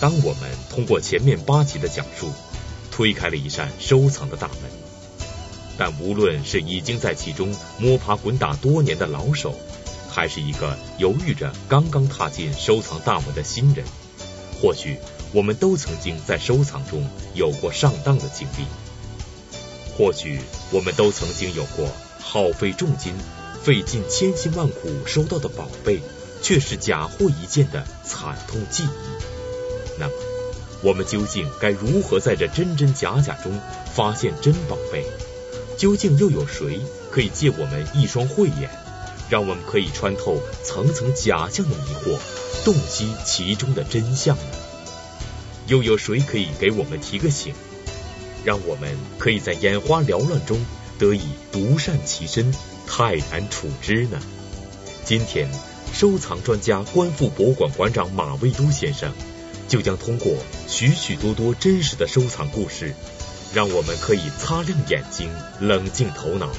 当我们通过前面八集的讲述，推开了一扇收藏的大门，但无论是已经在其中摸爬滚打多年的老手，还是一个犹豫着刚刚踏进收藏大门的新人，或许我们都曾经在收藏中有过上当的经历，或许我们都曾经有过耗费重金、费尽千辛万苦收到的宝贝，却是假货一件的惨痛记忆。那么，我们究竟该如何在这真真假假中发现真宝贝？究竟又有谁可以借我们一双慧眼，让我们可以穿透层层假象的迷惑，洞悉其中的真相呢？又有谁可以给我们提个醒，让我们可以在眼花缭乱中得以独善其身，泰然处之呢？今天，收藏专家观复博物馆馆长马未都先生。就将通过许许多多真实的收藏故事，让我们可以擦亮眼睛，冷静头脑，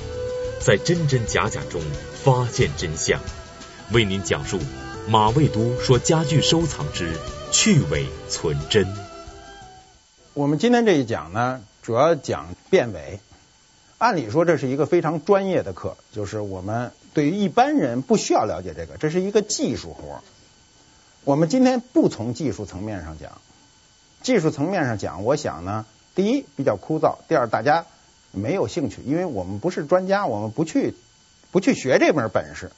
在真真假假中发现真相。为您讲述马未都说家具收藏之去伪存真。我们今天这一讲呢，主要讲辨伪。按理说这是一个非常专业的课，就是我们对于一般人不需要了解这个，这是一个技术活儿。我们今天不从技术层面上讲，技术层面上讲，我想呢，第一比较枯燥，第二大家没有兴趣，因为我们不是专家，我们不去不去学这门本事，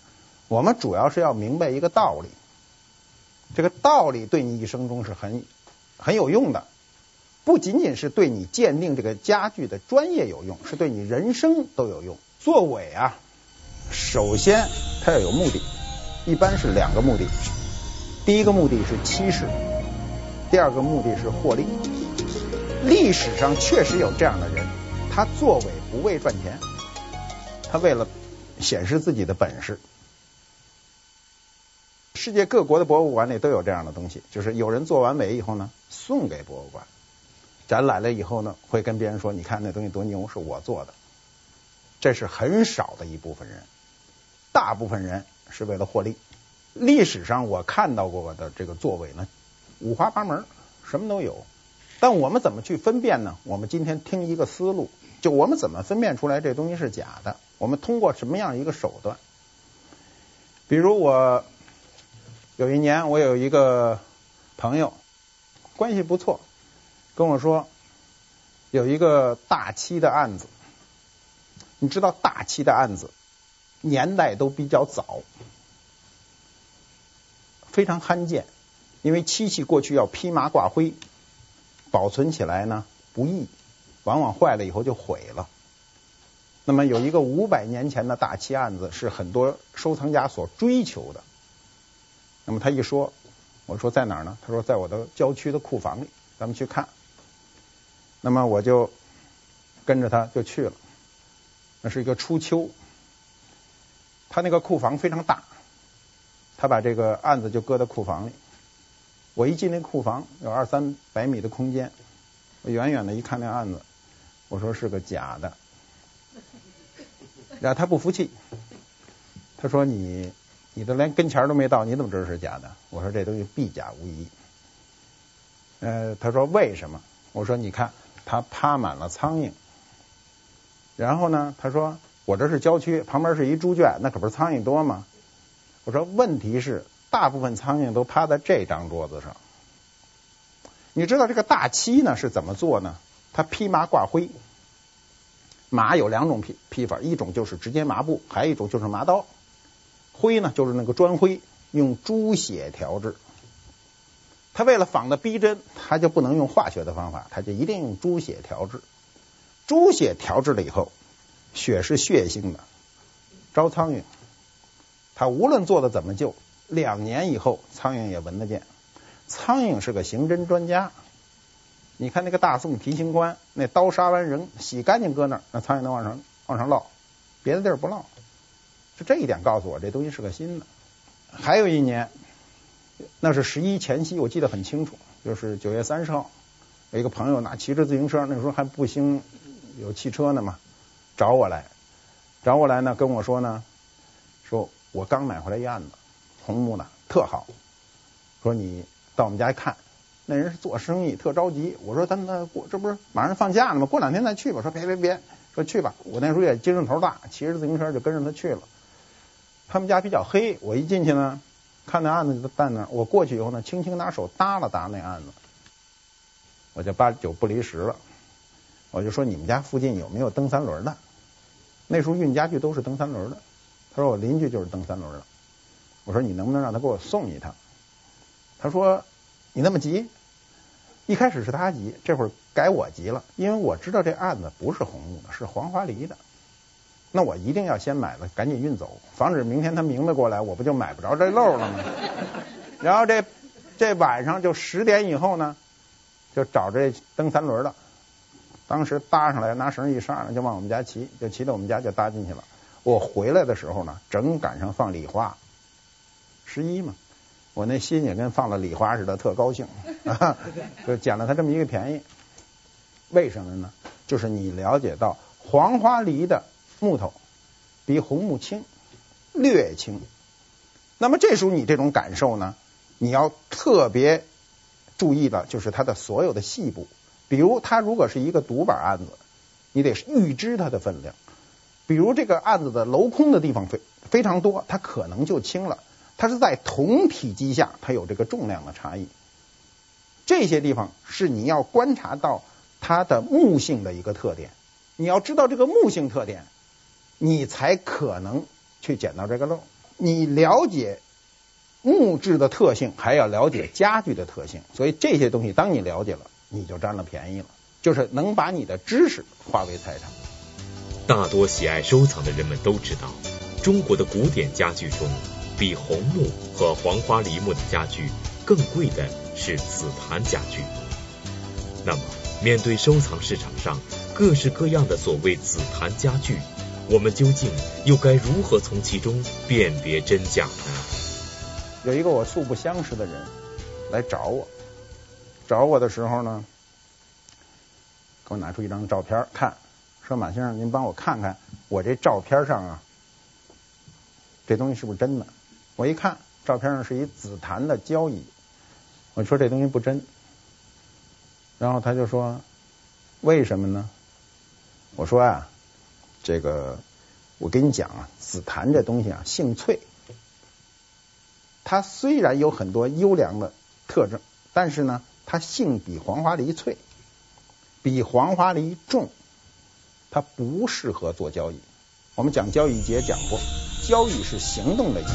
我们主要是要明白一个道理，这个道理对你一生中是很很有用的，不仅仅是对你鉴定这个家具的专业有用，是对你人生都有用。做伪啊，首先它要有目的，一般是两个目的。第一个目的是欺世，第二个目的是获利。历史上确实有这样的人，他作伪不为赚钱，他为了显示自己的本事。世界各国的博物馆里都有这样的东西，就是有人做完伪以后呢，送给博物馆，展览了以后呢，会跟别人说：“你看那东西多牛，是我做的。”这是很少的一部分人，大部分人是为了获利。历史上我看到过的这个作伪呢，五花八门，什么都有。但我们怎么去分辨呢？我们今天听一个思路，就我们怎么分辨出来这东西是假的？我们通过什么样一个手段？比如我有一年，我有一个朋友，关系不错，跟我说有一个大漆的案子。你知道大漆的案子年代都比较早。非常罕见，因为漆器过去要披麻挂灰，保存起来呢不易，往往坏了以后就毁了。那么有一个五百年前的大漆案子是很多收藏家所追求的。那么他一说，我说在哪儿呢？他说在我的郊区的库房里，咱们去看。那么我就跟着他就去了。那是一个初秋，他那个库房非常大。他把这个案子就搁在库房里。我一进那库房，有二三百米的空间，我远远的一看那案子，我说是个假的。然后他不服气，他说你你都连跟前都没到，你怎么知道是假的？我说这东西必假无疑。呃，他说为什么？我说你看，它趴满了苍蝇。然后呢，他说我这是郊区，旁边是一猪圈，那可不是苍蝇多吗？我说问题是，大部分苍蝇都趴在这张桌子上。你知道这个大漆呢是怎么做呢？它披麻挂灰，麻有两种披披法，一种就是直接麻布，还有一种就是麻刀。灰呢就是那个砖灰，用猪血调制。它为了仿的逼真，它就不能用化学的方法，它就一定用猪血调制。猪血调制了以后，血是血腥的，招苍蝇。他无论做的怎么旧，两年以后苍蝇也闻得见。苍蝇是个刑侦专家，你看那个大宋提刑官，那刀杀完人，洗干净搁那儿，那苍蝇能往上往上落，别的地儿不落。就这一点告诉我，这东西是个新的。还有一年，那是十一前夕，我记得很清楚，就是九月三十号，有一个朋友拿骑着自行车，那时候还不兴有汽车呢嘛，找我来，找我来呢，跟我说呢，说。我刚买回来一案子，红木的，特好。说你到我们家一看，那人是做生意，特着急。我说他那过这不是马上放假了吗？过两天再去吧。说别别别，说去吧。我那时候也精神头大，骑着自行车就跟着他去了。他们家比较黑，我一进去呢，看那案子就在那儿。我过去以后呢，轻轻拿手搭了搭那案子，我就八九不离十了。我就说你们家附近有没有蹬三轮的？那时候运家具都是蹬三轮的。他说我邻居就是蹬三轮的。我说你能不能让他给我送一趟？他说。你那么急，一开始是他急，这会儿改我急了，因为我知道这案子不是红木的，是黄花梨的，那我一定要先买了，赶紧运走，防止明天他明白过来，我不就买不着这漏了吗？然后这这晚上就十点以后呢，就找这蹬三轮的，当时搭上来，拿绳一上，就往我们家骑，就骑到我们家就搭进去了。我回来的时候呢，正赶上放礼花，十一嘛。我那心也跟放了礼花似的，特高兴，啊，就捡了他这么一个便宜。为什么呢？就是你了解到黄花梨的木头比红木轻，略轻。那么这时候你这种感受呢，你要特别注意的就是它的所有的细部。比如它如果是一个独板案子，你得预知它的分量。比如这个案子的镂空的地方非非常多，它可能就轻了。它是在同体积下，它有这个重量的差异。这些地方是你要观察到它的木性的一个特点。你要知道这个木性特点，你才可能去捡到这个漏。你了解木质的特性，还要了解家具的特性。所以这些东西，当你了解了，你就占了便宜了，就是能把你的知识化为财产。大多喜爱收藏的人们都知道，中国的古典家具中。比红木和黄花梨木的家具更贵的是紫檀家具。那么，面对收藏市场上各式各样的所谓紫檀家具，我们究竟又该如何从其中辨别真假呢？有一个我素不相识的人来找我，找我的时候呢，给我拿出一张照片看，说马先生，您帮我看看我这照片上啊，这东西是不是真的？我一看照片上是一紫檀的交椅，我说这东西不真，然后他就说为什么呢？我说啊，这个我跟你讲啊，紫檀这东西啊性脆，它虽然有很多优良的特征，但是呢，它性比黄花梨脆，比黄花梨重，它不适合做交易。我们讲交易节讲过，交易是行动的椅。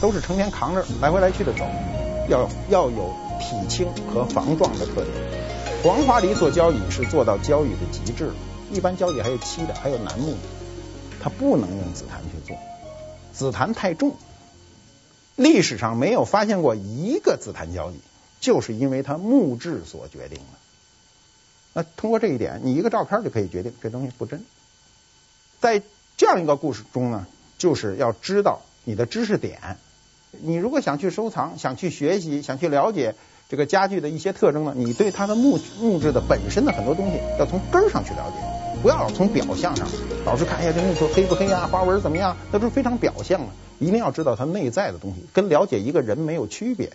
都是成天扛着来回来去的走，要要有体轻和防撞的特点。黄花梨做交易是做到交易的极致，一般交易还有漆的，还有楠木的，它不能用紫檀去做，紫檀太重。历史上没有发现过一个紫檀交易，就是因为它木质所决定的。那通过这一点，你一个照片就可以决定这东西不真。在这样一个故事中呢，就是要知道。你的知识点，你如果想去收藏、想去学习、想去了解这个家具的一些特征呢，你对它的木木质的本身的很多东西要从根儿上去了解，不要老从表象上老是看，哎呀，这木头黑不黑呀，花纹怎么样，那都是非常表象的。一定要知道它内在的东西，跟了解一个人没有区别。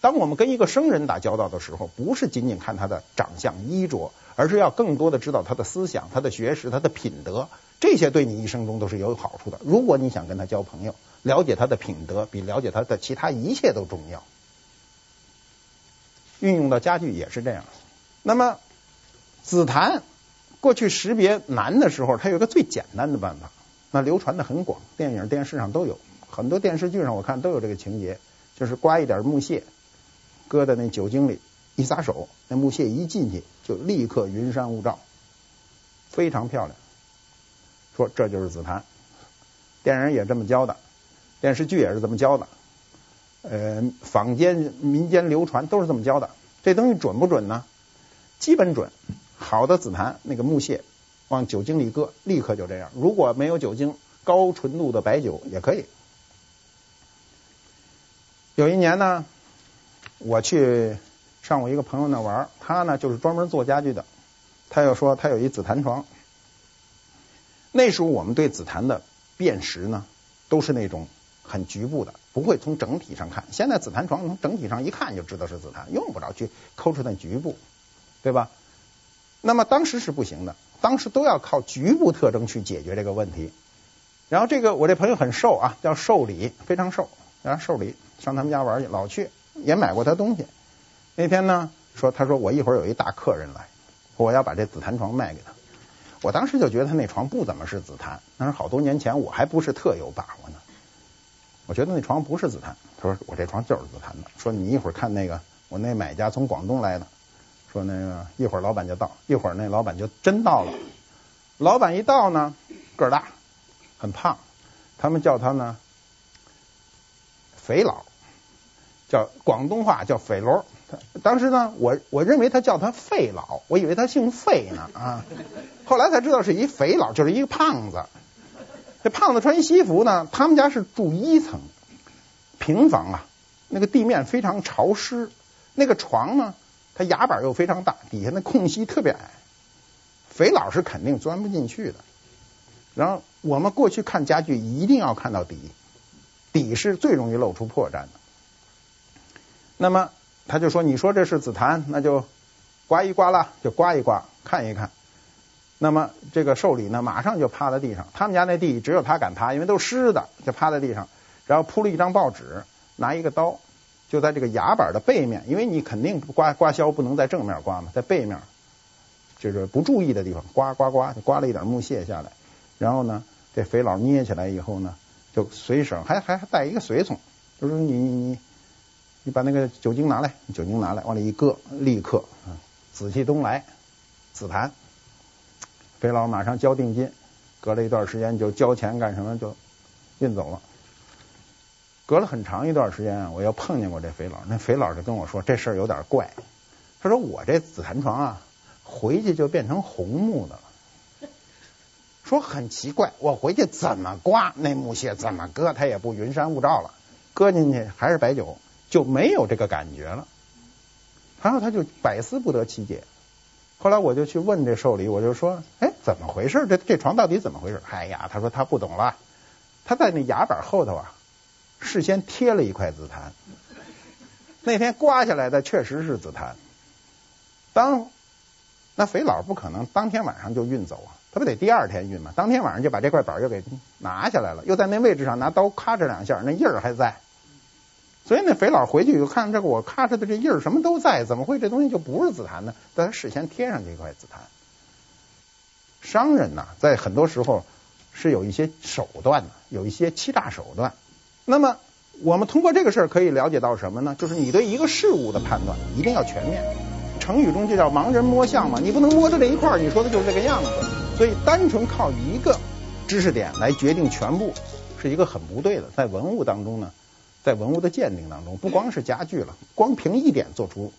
当我们跟一个生人打交道的时候，不是仅仅看他的长相衣着，而是要更多的知道他的思想、他的学识、他的品德，这些对你一生中都是有好处的。如果你想跟他交朋友，了解他的品德比了解他的其他一切都重要。运用到家具也是这样。那么紫檀过去识别难的时候，它有一个最简单的办法，那流传的很广，电影、电视上都有，很多电视剧上我看都有这个情节，就是刮一点木屑。搁在那酒精里一撒手，那木屑一进去就立刻云山雾罩，非常漂亮。说这就是紫檀，电影也这么教的，电视剧也是这么教的，呃，坊间民间流传都是这么教的。这东西准不准呢？基本准。好的紫檀那个木屑往酒精里搁，立刻就这样。如果没有酒精，高纯度的白酒也可以。有一年呢。我去上我一个朋友那玩，他呢就是专门做家具的。他又说他有一紫檀床。那时候我们对紫檀的辨识呢，都是那种很局部的，不会从整体上看。现在紫檀床从整体上一看就知道是紫檀，用不着去抠出那局部，对吧？那么当时是不行的，当时都要靠局部特征去解决这个问题。然后这个我这朋友很瘦啊，叫瘦李，非常瘦，然后瘦李上他们家玩去，老去也买过他东西。那天呢，说他说我一会儿有一大客人来，我要把这紫檀床卖给他。我当时就觉得他那床不怎么是紫檀，那是好多年前，我还不是特有把握呢。我觉得那床不是紫檀，他说我这床就是紫檀的。说你一会儿看那个，我那买家从广东来的，说那个一会儿老板就到，一会儿那老板就真到了。老板一到呢，个儿大。很胖，他们叫他呢，肥佬，叫广东话叫肥佬。当时呢，我我认为他叫他费老，我以为他姓费呢啊。后来才知道是一肥佬，就是一个胖子。这胖子穿西服呢，他们家是住一层平房啊，那个地面非常潮湿，那个床呢，它牙板又非常大，底下那空隙特别矮，肥佬是肯定钻不进去的。然后我们过去看家具一定要看到底，底是最容易露出破绽的。那么他就说：“你说这是紫檀，那就刮一刮啦，就刮一刮，看一看。”那么这个寿礼呢，马上就趴在地上。他们家那地只有他敢趴，因为都是湿的，就趴在地上，然后铺了一张报纸，拿一个刀，就在这个牙板的背面，因为你肯定刮刮削不能在正面刮嘛，在背面，就是不注意的地方刮刮刮，刮了一点木屑下来。然后呢，这肥佬捏起来以后呢，就随手还还还带一个随从，就说你你你，你把那个酒精拿来，酒精拿来，往里一搁，立刻，紫气东来，紫檀。肥佬马上交定金，隔了一段时间就交钱干什么就运走了。隔了很长一段时间啊，我又碰见过这肥佬，那肥佬就跟我说这事儿有点怪，他说我这紫檀床啊，回去就变成红木的了。说很奇怪，我回去怎么刮那木屑，怎么搁，它也不云山雾罩了，搁进去还是白酒，就没有这个感觉了。然后他就百思不得其解。后来我就去问这寿礼，我就说，哎，怎么回事？这这床到底怎么回事？哎呀，他说他不懂了。他在那牙板后头啊，事先贴了一块紫檀。那天刮下来的确实是紫檀。当那肥佬不可能当天晚上就运走啊。他不得第二天运吗？当天晚上就把这块板又给拿下来了，又在那位置上拿刀咔哧两下，那印儿还在。所以那肥佬回去以后看这个我咔嚓的这印儿什么都在，怎么会这东西就不是紫檀呢？但他事先贴上这块紫檀。商人呐，在很多时候是有一些手段的，有一些欺诈手段。那么我们通过这个事儿可以了解到什么呢？就是你对一个事物的判断一定要全面。成语中就叫盲人摸象嘛，你不能摸着这一块儿，你说的就是这个样子。所以，单纯靠一个知识点来决定全部，是一个很不对的。在文物当中呢，在文物的鉴定当中，不光是家具了，光凭一点做出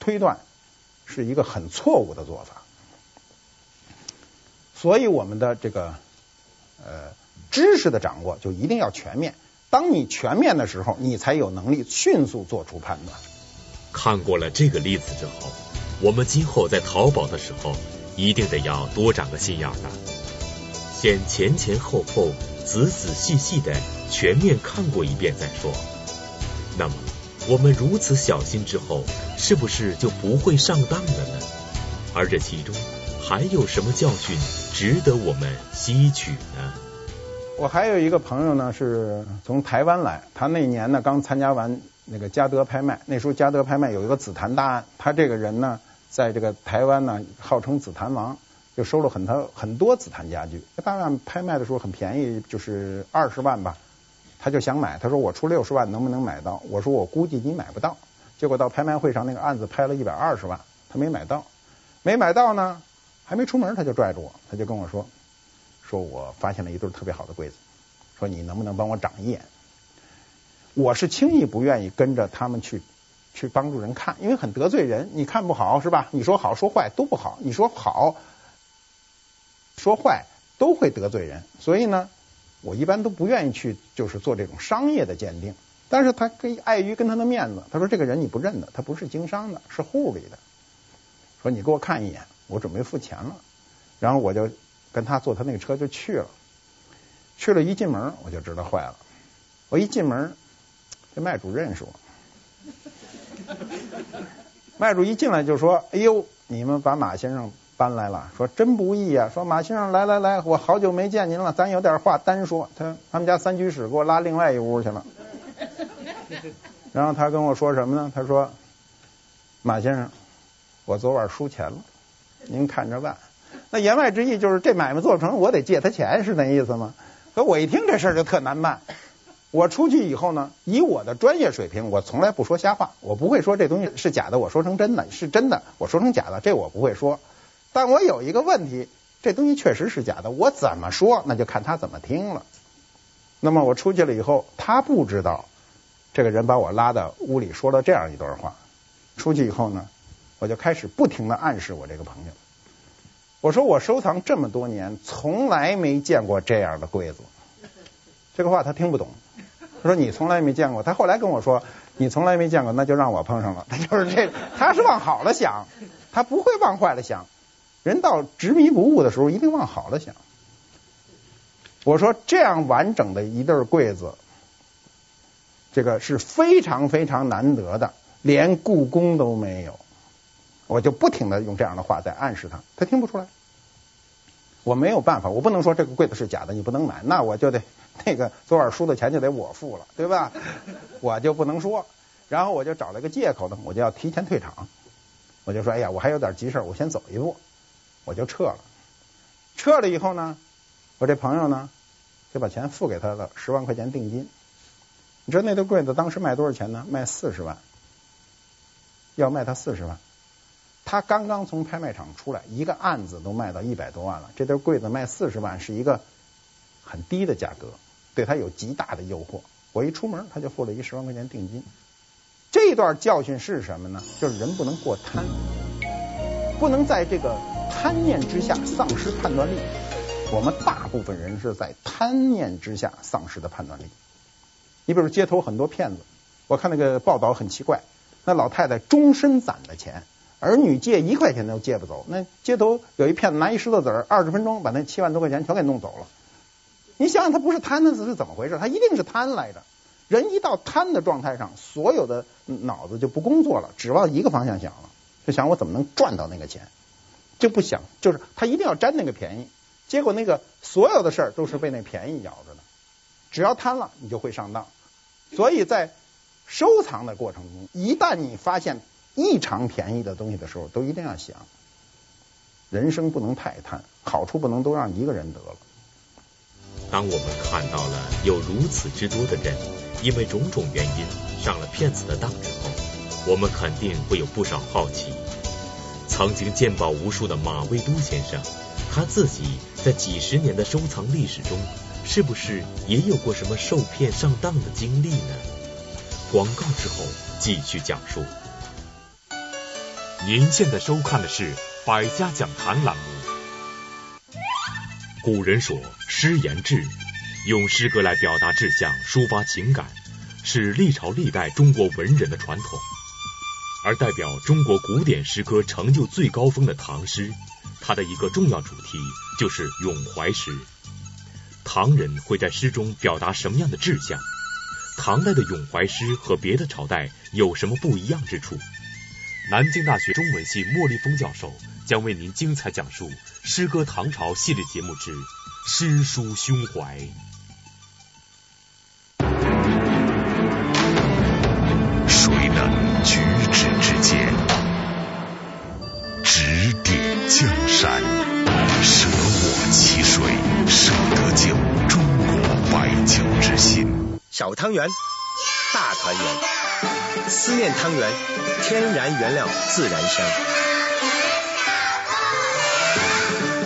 推断，是一个很错误的做法。所以，我们的这个呃知识的掌握就一定要全面。当你全面的时候，你才有能力迅速做出判断。看过了这个例子之后，我们今后在淘宝的时候。一定得要多长个心眼的，先前前后后、仔仔细细的全面看过一遍再说。那么，我们如此小心之后，是不是就不会上当了呢？而这其中还有什么教训值得我们吸取呢？我还有一个朋友呢，是从台湾来，他那年呢刚参加完那个嘉德拍卖，那时候嘉德拍卖有一个紫檀大案，他这个人呢。在这个台湾呢，号称紫檀王，就收了很多很多紫檀家具。大案拍卖的时候很便宜，就是二十万吧，他就想买，他说我出六十万能不能买到？我说我估计你买不到。结果到拍卖会上那个案子拍了一百二十万，他没买到，没买到呢，还没出门他就拽着我，他就跟我说，说我发现了一对特别好的柜子，说你能不能帮我长一眼？我是轻易不愿意跟着他们去。去帮助人看，因为很得罪人。你看不好是吧？你说好说坏都不好，你说好说坏都会得罪人。所以呢，我一般都不愿意去，就是做这种商业的鉴定。但是他可以碍于跟他的面子，他说这个人你不认得，他不是经商的，是户里的。说你给我看一眼，我准备付钱了。然后我就跟他坐他那个车就去了。去了一进门我就知道坏了。我一进门，这卖主认识我。卖主一进来就说：“哎呦，你们把马先生搬来了，说真不易啊。说马先生来来来，我好久没见您了，咱有点话单说。他他们家三居室给我拉另外一屋去了。然后他跟我说什么呢？他说：马先生，我昨晚输钱了，您看着办。那言外之意就是这买卖做不成，我得借他钱，是那意思吗？可我一听这事儿就特难办。”我出去以后呢，以我的专业水平，我从来不说瞎话，我不会说这东西是假的，我说成真的，是真的，我说成假的，这我不会说。但我有一个问题，这东西确实是假的，我怎么说，那就看他怎么听了。那么我出去了以后，他不知道这个人把我拉到屋里说了这样一段话。出去以后呢，我就开始不停地暗示我这个朋友，我说我收藏这么多年，从来没见过这样的柜子。这个话他听不懂。他说你从来没见过，他后来跟我说你从来没见过，那就让我碰上了。他就是这，他是往好了想，他不会往坏了想。人到执迷不悟的时候，一定往好了想。我说这样完整的一对柜子，这个是非常非常难得的，连故宫都没有。我就不停的用这样的话在暗示他，他听不出来。我没有办法，我不能说这个柜子是假的，你不能买，那我就得。那个昨晚输的钱就得我付了，对吧？我就不能说，然后我就找了个借口呢，我就要提前退场。我就说，哎呀，我还有点急事，我先走一步，我就撤了。撤了以后呢，我这朋友呢就把钱付给他了，十万块钱定金。你知道那对柜子当时卖多少钱呢？卖四十万，要卖他四十万。他刚刚从拍卖场出来，一个案子都卖到一百多万了，这对柜子卖四十万是一个很低的价格。对他有极大的诱惑，我一出门他就付了一十万块钱定金。这段教训是什么呢？就是人不能过贪，不能在这个贪念之下丧失判断力。我们大部分人是在贪念之下丧失的判断力。你比如街头很多骗子，我看那个报道很奇怪，那老太太终身攒的钱，儿女借一块钱都借不走。那街头有一骗子拿一石头子儿，二十分钟把那七万多块钱全给弄走了。你想想，他不是贪的，是怎么回事？他一定是贪来的。人一到贪的状态上，所有的脑子就不工作了，只往一个方向想了，就想我怎么能赚到那个钱，就不想，就是他一定要占那个便宜。结果那个所有的事儿都是被那便宜咬着的。只要贪了，你就会上当。所以在收藏的过程中，一旦你发现异常便宜的东西的时候，都一定要想，人生不能太贪，好处不能都让一个人得了。当我们看到了有如此之多的人因为种种原因上了骗子的当之后，我们肯定会有不少好奇。曾经鉴宝无数的马未都先生，他自己在几十年的收藏历史中，是不是也有过什么受骗上当的经历呢？广告之后继续讲述。您现在收看的是《百家讲坛》栏目。古人说：“诗言志，用诗歌来表达志向、抒发情感，是历朝历代中国文人的传统。而代表中国古典诗歌成就最高峰的唐诗，它的一个重要主题就是咏怀诗。唐人会在诗中表达什么样的志向？唐代的咏怀诗和别的朝代有什么不一样之处？”南京大学中文系莫立峰教授将为您精彩讲述。诗歌唐朝系列节目之诗书胸怀，水冷举止之间，指点江山，舍我其谁，舍得酒，中国白酒之心。小汤圆，大团圆，思念汤圆，天然原料，自然香。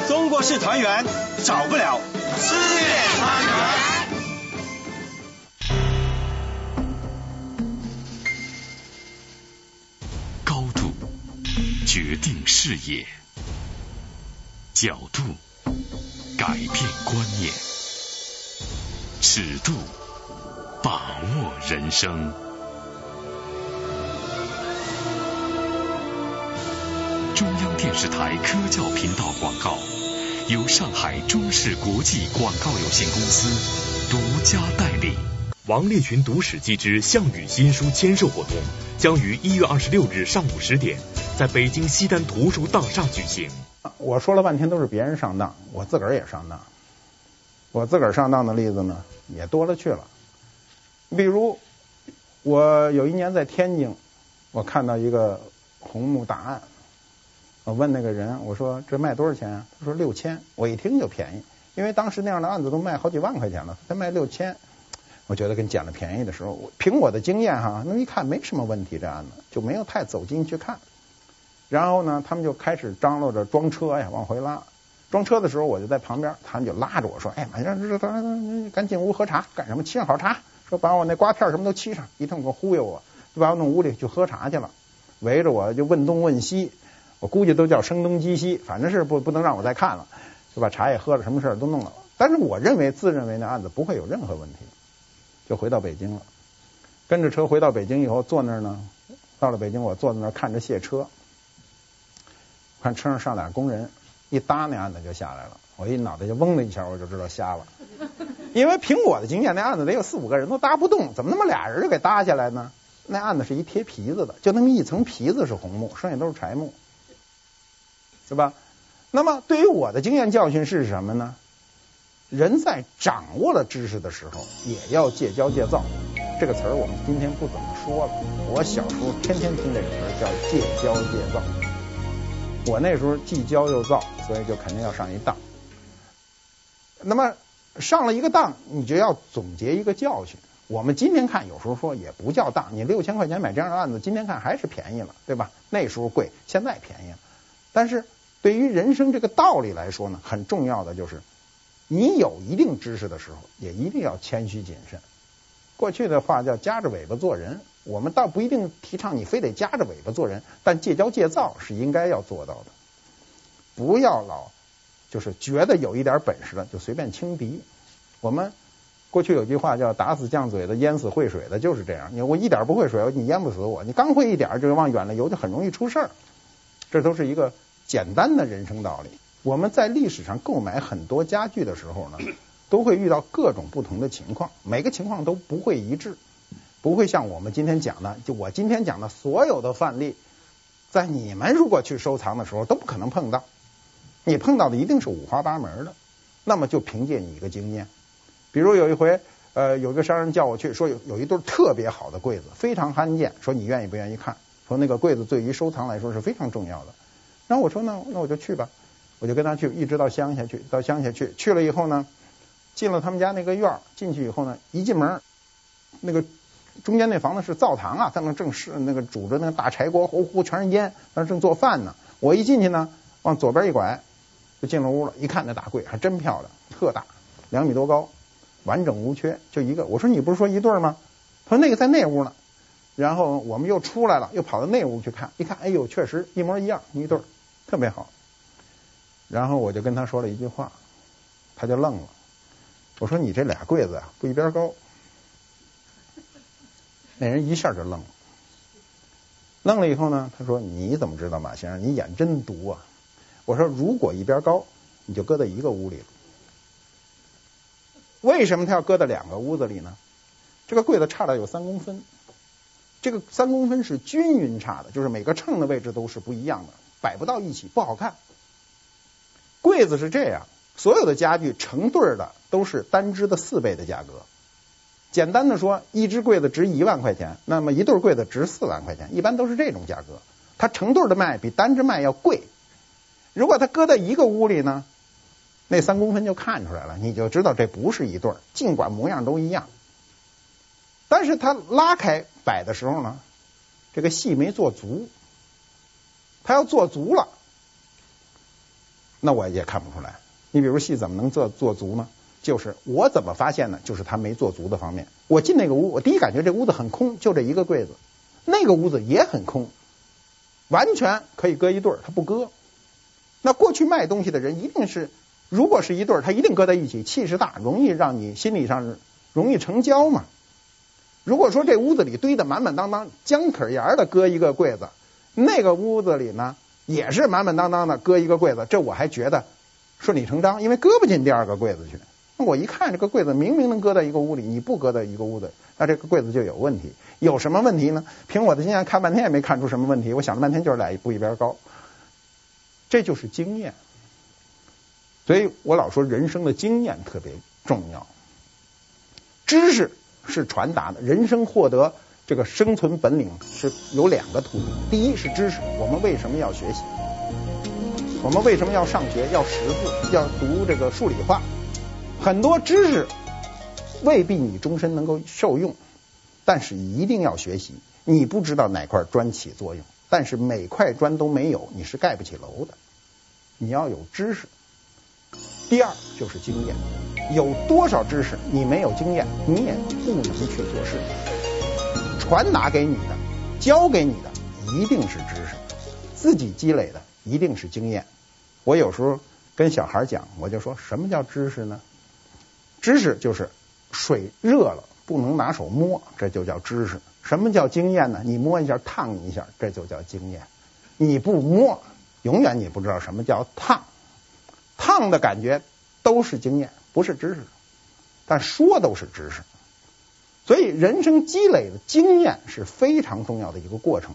中国式团圆，少不了思念汤圆。定视野，角度改变观念，尺度把握人生。中央电视台科教频道广告。由上海中视国际广告有限公司独家代理。王立群读史记之项羽新书签售活动将于一月二十六日上午十点在北京西单图书大厦举行。我说了半天都是别人上当，我自个儿也上当。我自个儿上当的例子呢也多了去了。比如我有一年在天津，我看到一个红木大案，我问那个人，我说这卖多少钱啊？他说六千。我一听就便宜，因为当时那样的案子都卖好几万块钱了，他卖六千，我觉得跟捡了便宜的时候，凭我的经验哈，那么一看没什么问题，这案子就没有太走进去看。然后呢，他们就开始张罗着装车呀，往回拉。装车的时候，我就在旁边，他们就拉着我说：“哎，马先生，赶紧进屋喝茶，干什么？沏上好茶，说把我那瓜片什么都沏上，一通给我忽悠我，就把我弄屋里去喝茶去了。围着我就问东问西，我估计都叫声东击西，反正是不不能让我再看了，就把茶也喝了，什么事儿都弄了。但是我认为，自认为那案子不会有任何问题，就回到北京了。跟着车回到北京以后，坐那儿呢，到了北京，我坐在那儿看着卸车。”看车上上俩工人，一搭那案子就下来了，我一脑袋就嗡的一下，我就知道瞎了。因为凭我的经验，那案子得有四五个人都搭不动，怎么那么俩人就给搭下来呢？那案子是一贴皮子的，就那么一层皮子是红木，剩下都是柴木，是吧？那么对于我的经验教训是什么呢？人在掌握了知识的时候，也要戒骄戒躁。这个词儿我们今天不怎么说了，我小时候天天听这个词儿，叫戒骄戒躁。我那时候既骄又躁，所以就肯定要上一当。那么上了一个当，你就要总结一个教训。我们今天看，有时候说也不叫当，你六千块钱买这样的案子，今天看还是便宜了，对吧？那时候贵，现在便宜了。但是对于人生这个道理来说呢，很重要的就是，你有一定知识的时候，也一定要谦虚谨慎。过去的话叫夹着尾巴做人。我们倒不一定提倡你非得夹着尾巴做人，但戒骄戒躁是应该要做到的。不要老就是觉得有一点本事了就随便轻敌。我们过去有句话叫“打死犟嘴的，淹死会水的”，就是这样。你我一点不会水，你淹不死我。你刚会一点就往远了游，就很容易出事儿。这都是一个简单的人生道理。我们在历史上购买很多家具的时候呢，都会遇到各种不同的情况，每个情况都不会一致。不会像我们今天讲的，就我今天讲的所有的范例，在你们如果去收藏的时候都不可能碰到，你碰到的一定是五花八门的。那么就凭借你一个经验，比如有一回，呃，有个商人叫我去，说有有一对特别好的柜子，非常罕见，说你愿意不愿意看？说那个柜子对于收藏来说是非常重要的。然后我说那那我就去吧，我就跟他去，一直到乡下去，到乡下去，去了以后呢，进了他们家那个院儿，进去以后呢，一进门那个。中间那房子是灶堂啊，他们正是那个煮着那个大柴锅，呼呼全是烟，那正做饭呢。我一进去呢，往左边一拐，就进了屋了。一看那大柜还真漂亮，特大，两米多高，完整无缺，就一个。我说你不是说一对吗？他说那个在那屋呢。然后我们又出来了，又跑到那屋去看，一看，哎呦，确实一模一样，一对，特别好。然后我就跟他说了一句话，他就愣了。我说你这俩柜子啊，不一边高。那人一下就愣了，愣了以后呢，他说：“你怎么知道，马先生？你眼真毒啊！”我说：“如果一边高，你就搁在一个屋里。为什么他要搁在两个屋子里呢？这个柜子差了有三公分，这个三公分是均匀差的，就是每个秤的位置都是不一样的，摆不到一起，不好看。柜子是这样，所有的家具成对的都是单只的四倍的价格。”简单的说，一只柜子值一万块钱，那么一对柜子值四万块钱，一般都是这种价格。它成对的卖比单只卖要贵。如果它搁在一个屋里呢，那三公分就看出来了，你就知道这不是一对儿，尽管模样都一样。但是它拉开摆的时候呢，这个细没做足。它要做足了，那我也看不出来。你比如细怎么能做做足呢？就是我怎么发现呢？就是他没做足的方面。我进那个屋，我第一感觉这屋子很空，就这一个柜子。那个屋子也很空，完全可以搁一对儿，他不搁。那过去卖东西的人一定是，如果是一对儿，他一定搁在一起，气势大，容易让你心理上容易成交嘛。如果说这屋子里堆得满满当当，姜壳沿的搁一个柜子，那个屋子里呢也是满满当当的搁一个柜子，这我还觉得顺理成章，因为搁不进第二个柜子去。我一看这个柜子明明能搁在一个屋里，你不搁在一个屋子，那这个柜子就有问题。有什么问题呢？凭我的经验看半天也没看出什么问题。我想了半天就是俩不一边高，这就是经验。所以我老说人生的经验特别重要。知识是传达的，人生获得这个生存本领是有两个途径。第一是知识，我们为什么要学习？我们为什么要上学？要识字，要读这个数理化？很多知识未必你终身能够受用，但是一定要学习。你不知道哪块砖起作用，但是每块砖都没有，你是盖不起楼的。你要有知识。第二就是经验，有多少知识你没有经验，你也不能去做事。传达给你的，教给你的一定是知识，自己积累的一定是经验。我有时候跟小孩讲，我就说什么叫知识呢？知识就是水热了不能拿手摸，这就叫知识。什么叫经验呢？你摸一下烫一下，这就叫经验。你不摸，永远你不知道什么叫烫。烫的感觉都是经验，不是知识。但说都是知识。所以人生积累的经验是非常重要的一个过程。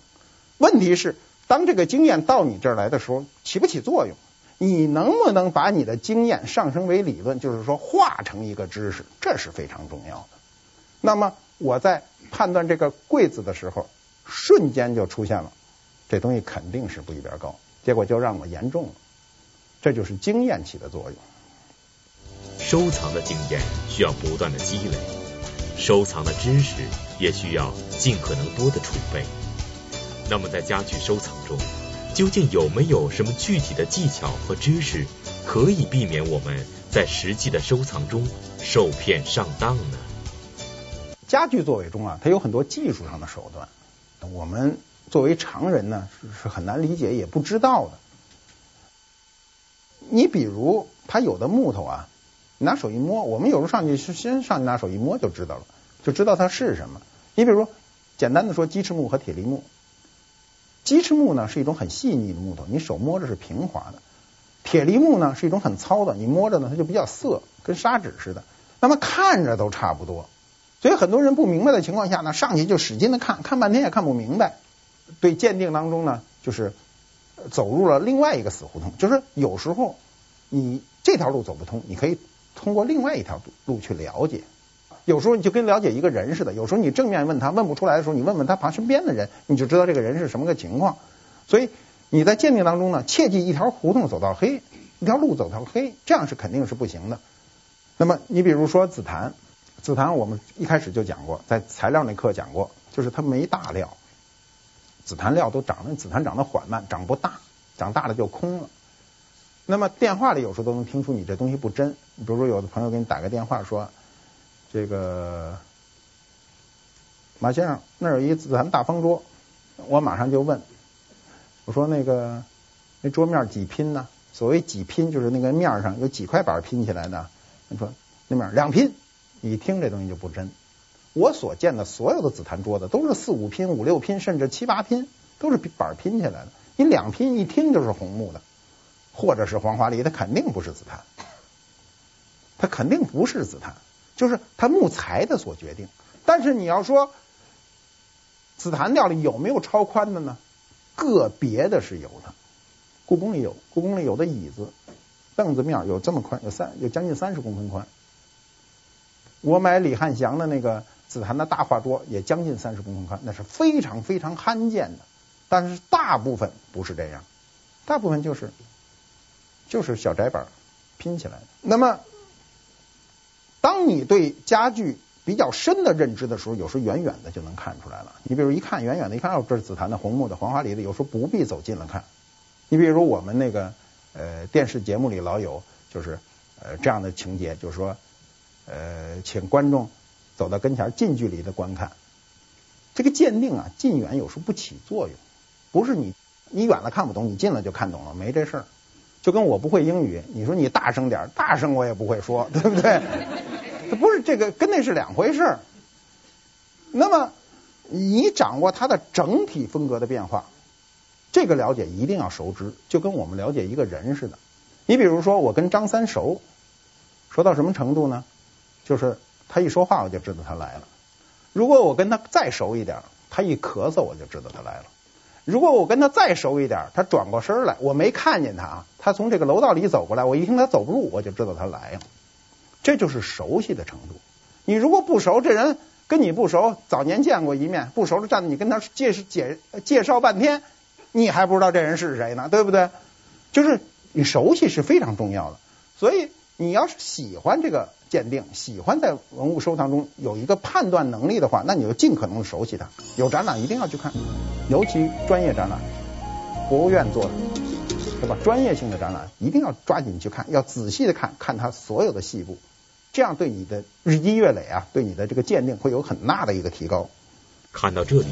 问题是，当这个经验到你这儿来的时候，起不起作用？你能不能把你的经验上升为理论，就是说化成一个知识，这是非常重要的。那么我在判断这个柜子的时候，瞬间就出现了，这东西肯定是不一边高，结果就让我言重了。这就是经验起的作用。收藏的经验需要不断的积累，收藏的知识也需要尽可能多的储备。那么在家具收藏中，究竟有没有什么具体的技巧和知识，可以避免我们在实际的收藏中受骗上当呢？家具作为中啊，它有很多技术上的手段，我们作为常人呢是是很难理解也不知道的。你比如它有的木头啊，你拿手一摸，我们有时候上去是先上去拿手一摸就知道了，就知道它是什么。你比如说，简单的说，鸡翅木和铁梨木。鸡翅木呢是一种很细腻的木头，你手摸着是平滑的；铁梨木呢是一种很糙的，你摸着呢它就比较涩，跟砂纸似的。那么看着都差不多，所以很多人不明白的情况下呢，上去就使劲的看，看半天也看不明白。对鉴定当中呢，就是走入了另外一个死胡同。就是有时候你这条路走不通，你可以通过另外一条路去了解。有时候你就跟了解一个人似的，有时候你正面问他问不出来的时候，你问问他旁身边的人，你就知道这个人是什么个情况。所以你在鉴定当中呢，切记一条胡同走到黑，一条路走到黑，这样是肯定是不行的。那么你比如说紫檀，紫檀我们一开始就讲过，在材料那课讲过，就是它没大料，紫檀料都长得紫檀长得缓慢，长不大，长大了就空了。那么电话里有时候都能听出你这东西不真。比如说有的朋友给你打个电话说。这个马先生，那儿有一紫檀大方桌，我马上就问，我说那个那桌面几拼呢？所谓几拼，就是那个面上有几块板拼起来的。你说那面两拼，一听这东西就不真。我所见的所有的紫檀桌子都是四五拼、五六拼，甚至七八拼，都是板拼起来的。你两拼一听就是红木的，或者是黄花梨，它肯定不是紫檀，它肯定不是紫檀。就是它木材的所决定，但是你要说紫檀料里有没有超宽的呢？个别的是有的，故宫里有，故宫里有的椅子、凳子面有这么宽，有三有将近三十公分宽。我买李汉祥的那个紫檀的大画桌也将近三十公分宽，那是非常非常罕见的。但是大部分不是这样，大部分就是就是小窄板拼起来的。那么。当你对家具比较深的认知的时候，有时候远远的就能看出来了。你比如一看远远的，一看哦，这是紫檀的、红木的、黄花梨的，有时候不必走近了看。你比如我们那个呃电视节目里老有就是呃这样的情节，就是说呃请观众走到跟前近距离的观看。这个鉴定啊，近远有时候不起作用，不是你你远了看不懂，你近了就看懂了，没这事儿。就跟我不会英语，你说你大声点，大声我也不会说，对不对？它不是这个，跟那是两回事。那么你掌握它的整体风格的变化，这个了解一定要熟知，就跟我们了解一个人似的。你比如说，我跟张三熟，熟到什么程度呢？就是他一说话我就知道他来了。如果我跟他再熟一点，他一咳嗽我就知道他来了。如果我跟他再熟一点，他转过身来，我没看见他啊，他从这个楼道里走过来，我一听他走不路，我就知道他来了。这就是熟悉的程度。你如果不熟，这人跟你不熟，早年见过一面，不熟的站在，你跟他介绍介介绍半天，你还不知道这人是谁呢，对不对？就是你熟悉是非常重要的。所以你要是喜欢这个鉴定，喜欢在文物收藏中有一个判断能力的话，那你就尽可能熟悉它。有展览一定要去看，尤其专业展览，国务院做的，对吧？专业性的展览一定要抓紧去看，要仔细的看看它所有的细部。这样对你的日积月累啊，对你的这个鉴定会有很大的一个提高。看到这里，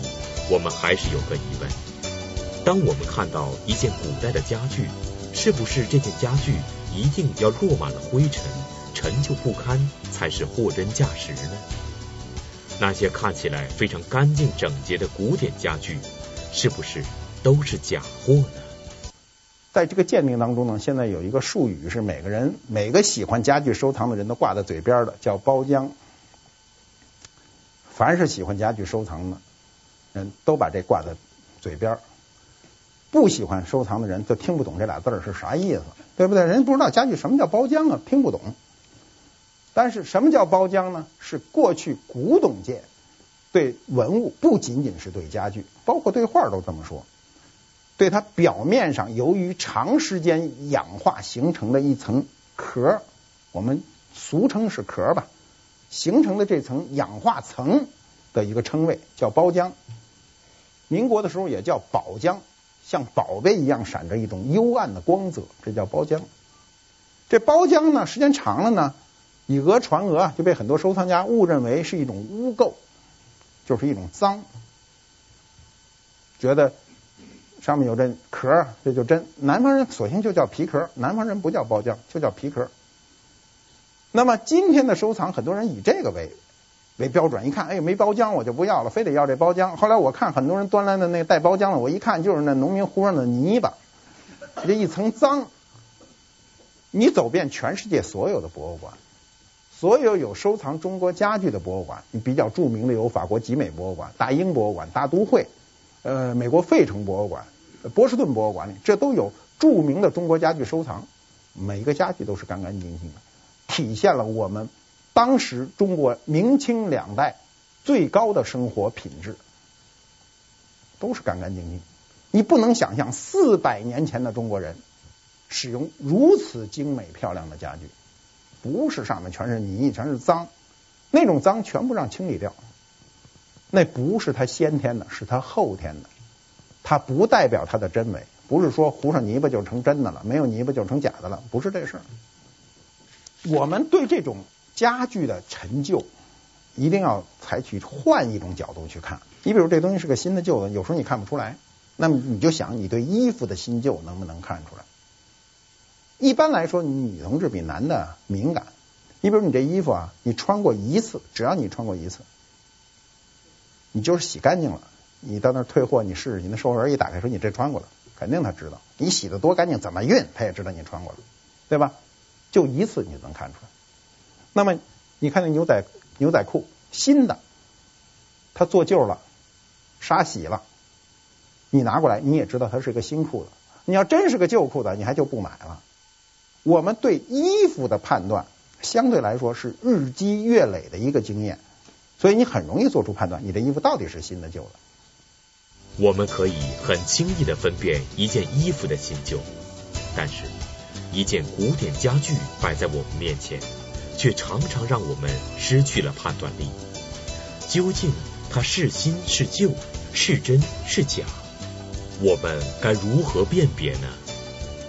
我们还是有个疑问：当我们看到一件古代的家具，是不是这件家具一定要落满了灰尘、陈旧不堪才是货真价实呢？那些看起来非常干净整洁的古典家具，是不是都是假货呢？在这个鉴定当中呢，现在有一个术语是每个人每个喜欢家具收藏的人都挂在嘴边的，叫包浆。凡是喜欢家具收藏的人都把这挂在嘴边，不喜欢收藏的人就听不懂这俩字是啥意思，对不对？人不知道家具什么叫包浆啊，听不懂。但是什么叫包浆呢？是过去古董界对文物，不仅仅是对家具，包括对画都这么说。对它表面上由于长时间氧化形成的一层壳，我们俗称是壳吧，形成的这层氧化层的一个称谓叫包浆。民国的时候也叫宝浆，像宝贝一样闪着一种幽暗的光泽，这叫包浆。这包浆呢，时间长了呢，以讹传讹啊，就被很多收藏家误认为是一种污垢，就是一种脏，觉得。上面有这壳，这就真。南方人索性就叫皮壳，南方人不叫包浆，就叫皮壳。那么今天的收藏，很多人以这个为为标准，一看，哎，没包浆我就不要了，非得要这包浆。后来我看很多人端来的那个带包浆的，我一看就是那农民糊上的泥巴，这一层脏。你走遍全世界所有的博物馆，所有有收藏中国家具的博物馆，比较著名的有法国集美博物馆、大英博物馆、大都会，呃，美国费城博物馆。波士顿博物馆里，这都有著名的中国家具收藏，每一个家具都是干干净净的，体现了我们当时中国明清两代最高的生活品质，都是干干净净。你不能想象四百年前的中国人使用如此精美漂亮的家具，不是上面全是泥，全是脏，那种脏全部让清理掉，那不是他先天的，是他后天的。它不代表它的真伪，不是说糊上泥巴就成真的了，没有泥巴就成假的了，不是这事儿。我们对这种家具的陈旧，一定要采取换一种角度去看。你比如这东西是个新的旧的，有时候你看不出来，那么你就想你对衣服的新旧能不能看出来？一般来说，女同志比男的敏感。你比如你这衣服啊，你穿过一次，只要你穿过一次，你就是洗干净了。你到那儿退货，你试试，你那售货员一打开说你这穿过了，肯定他知道你洗的多干净，怎么熨他也知道你穿过了，对吧？就一次你能看出来。那么你看那牛仔牛仔裤新的，它做旧了，沙洗了，你拿过来你也知道它是个新裤子。你要真是个旧裤子，你还就不买了。我们对衣服的判断相对来说是日积月累的一个经验，所以你很容易做出判断，你的衣服到底是新的旧的。我们可以很轻易地分辨一件衣服的新旧，但是，一件古典家具摆在我们面前，却常常让我们失去了判断力。究竟它是新是旧，是真是假？我们该如何辨别呢？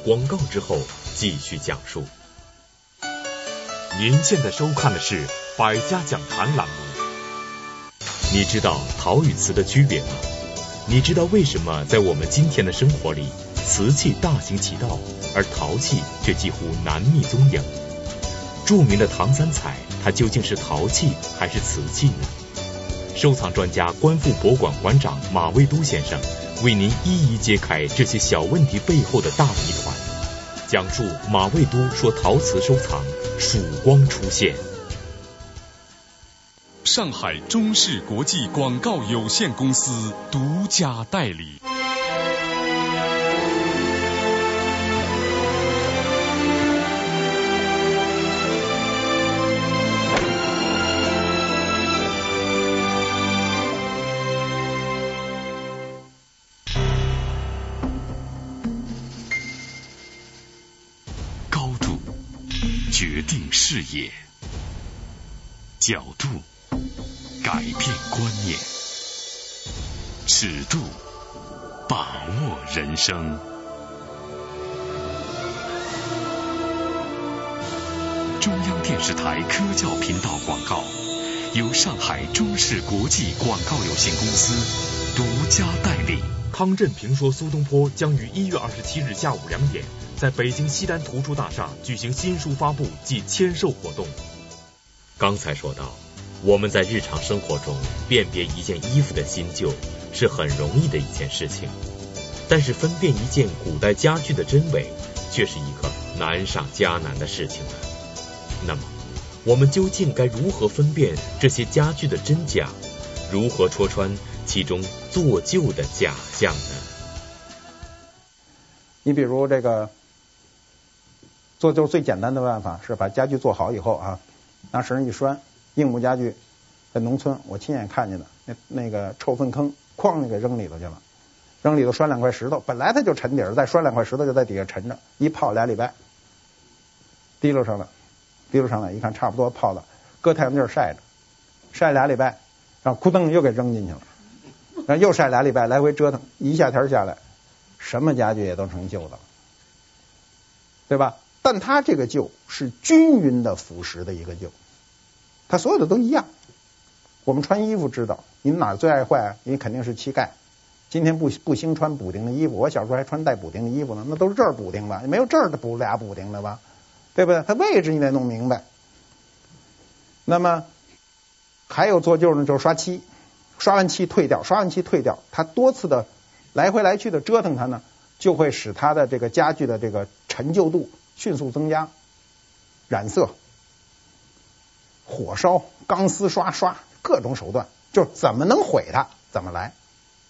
广告之后继续讲述。您现在收看的是《百家讲坛》栏目。你知道陶与瓷的区别吗？你知道为什么在我们今天的生活里，瓷器大行其道，而陶器却几乎难觅踪影？著名的唐三彩，它究竟是陶器还是瓷器呢？收藏专家、观复博物馆馆长马未都先生为您一一揭开这些小问题背后的大谜团。讲述马未都说陶瓷收藏，曙光出现。上海中视国际广告有限公司独家代理。视野，角度。改变观念，尺度把握人生。中央电视台科教频道广告，由上海中视国际广告有限公司独家代理。康震评说苏东坡将于一月二十七日下午两点，在北京西单图书大厦举行新书发布暨签售活动。刚才说到。我们在日常生活中辨别一件衣服的新旧是很容易的一件事情，但是分辨一件古代家具的真伪却是一个难上加难的事情了。那么，我们究竟该如何分辨这些家具的真假？如何戳穿其中做旧的假象呢？你比如这个做就是最简单的办法是把家具做好以后啊，拿绳一拴。硬木家具在农村，我亲眼看见的，那那个臭粪坑，哐就给扔里头去了，扔里头拴两块石头，本来它就沉底儿，再拴两块石头就在底下沉着，一泡俩礼拜，提溜上来，提溜上来一看差不多泡了，搁太阳地儿晒着，晒俩礼拜，然后咕噔又给扔进去了，然后又晒俩礼拜，来回折腾，一下天下来，什么家具也都成旧的了，对吧？但它这个旧是均匀的腐蚀的一个旧。它所有的都一样。我们穿衣服知道，你哪最爱坏啊？你肯定是膝盖。今天不不兴穿补丁的衣服，我小时候还穿带补丁的衣服呢，那都是这儿补丁的，没有这儿的补俩补丁的吧？对不对？它位置你得弄明白。那么还有做旧呢，就是刷漆，刷完漆退掉，刷完漆退掉，它多次的来回来去的折腾它呢，就会使它的这个家具的这个陈旧度迅速增加，染色。火烧、钢丝刷、刷各种手段，就是怎么能毁它怎么来。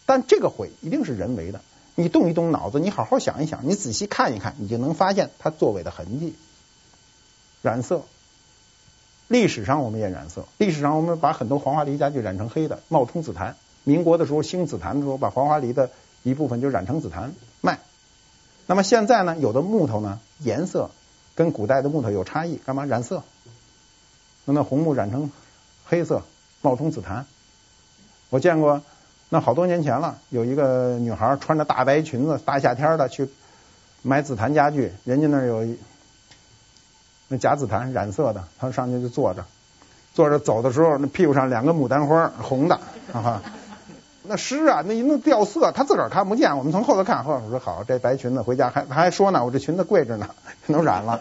但这个毁一定是人为的，你动一动脑子，你好好想一想，你仔细看一看，你就能发现它作为的痕迹。染色，历史上我们也染色，历史上我们把很多黄花梨家具染成黑的，冒充紫檀。民国的时候兴紫檀的时候，把黄花梨的一部分就染成紫檀卖。那么现在呢，有的木头呢颜色跟古代的木头有差异，干嘛染色？那那红木染成黑色，冒充紫檀。我见过，那好多年前了，有一个女孩穿着大白裙子，大夏天的去买紫檀家具，人家那儿有那假紫檀染色的，她上去就坐着，坐着走的时候，那屁股上两个牡丹花，红的，哈哈，那湿啊，那一弄掉色，他自个儿看不见，我们从后头看，后头说好，这白裙子回家还还说呢，我这裙子贵着呢，能染了。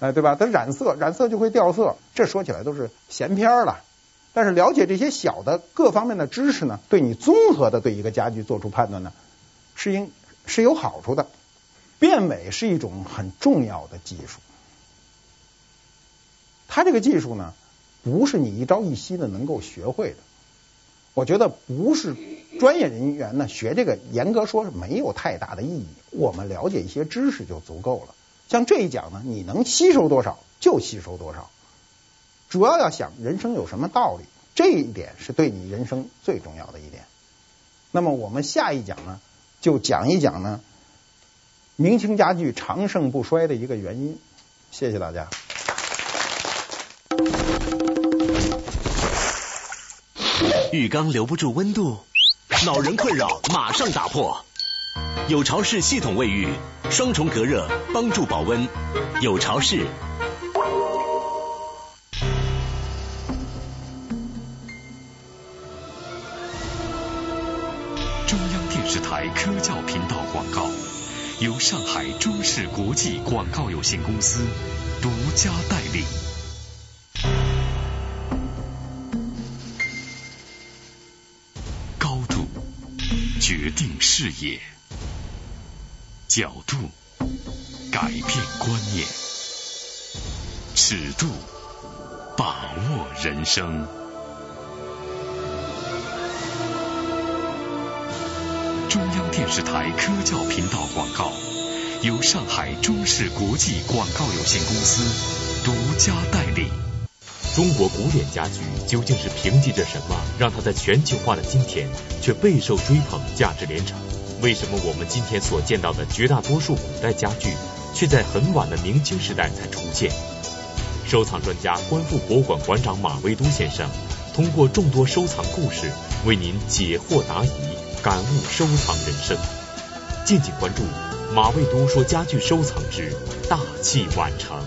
哎，对吧？它染色，染色就会掉色。这说起来都是闲篇了。但是了解这些小的各方面的知识呢，对你综合的对一个家具做出判断呢，是应是有好处的。变美是一种很重要的技术。它这个技术呢，不是你一朝一夕的能够学会的。我觉得不是专业人员呢学这个，严格说是没有太大的意义。我们了解一些知识就足够了。像这一讲呢，你能吸收多少就吸收多少，主要要想人生有什么道理，这一点是对你人生最重要的一点。那么我们下一讲呢，就讲一讲呢，明清家具长盛不衰的一个原因。谢谢大家。浴缸留不住温度，恼人困扰马上打破。有巢氏系统卫浴，双重隔热，帮助保温。有巢氏。中央电视台科教频道广告，由上海中视国际广告有限公司独家代理。定视野。角度改变观念，尺度把握人生。中央电视台科教频道广告，由上海中视国际广告有限公司独家代理。中国古典家具究竟是凭借着什么，让它在全球化的今天却备受追捧，价值连城？为什么我们今天所见到的绝大多数古代家具，却在很晚的明清时代才出现？收藏专家、观复博物馆馆长马未都先生，通过众多收藏故事，为您解惑答疑，感悟收藏人生。敬请关注马未都说家具收藏之大器晚成。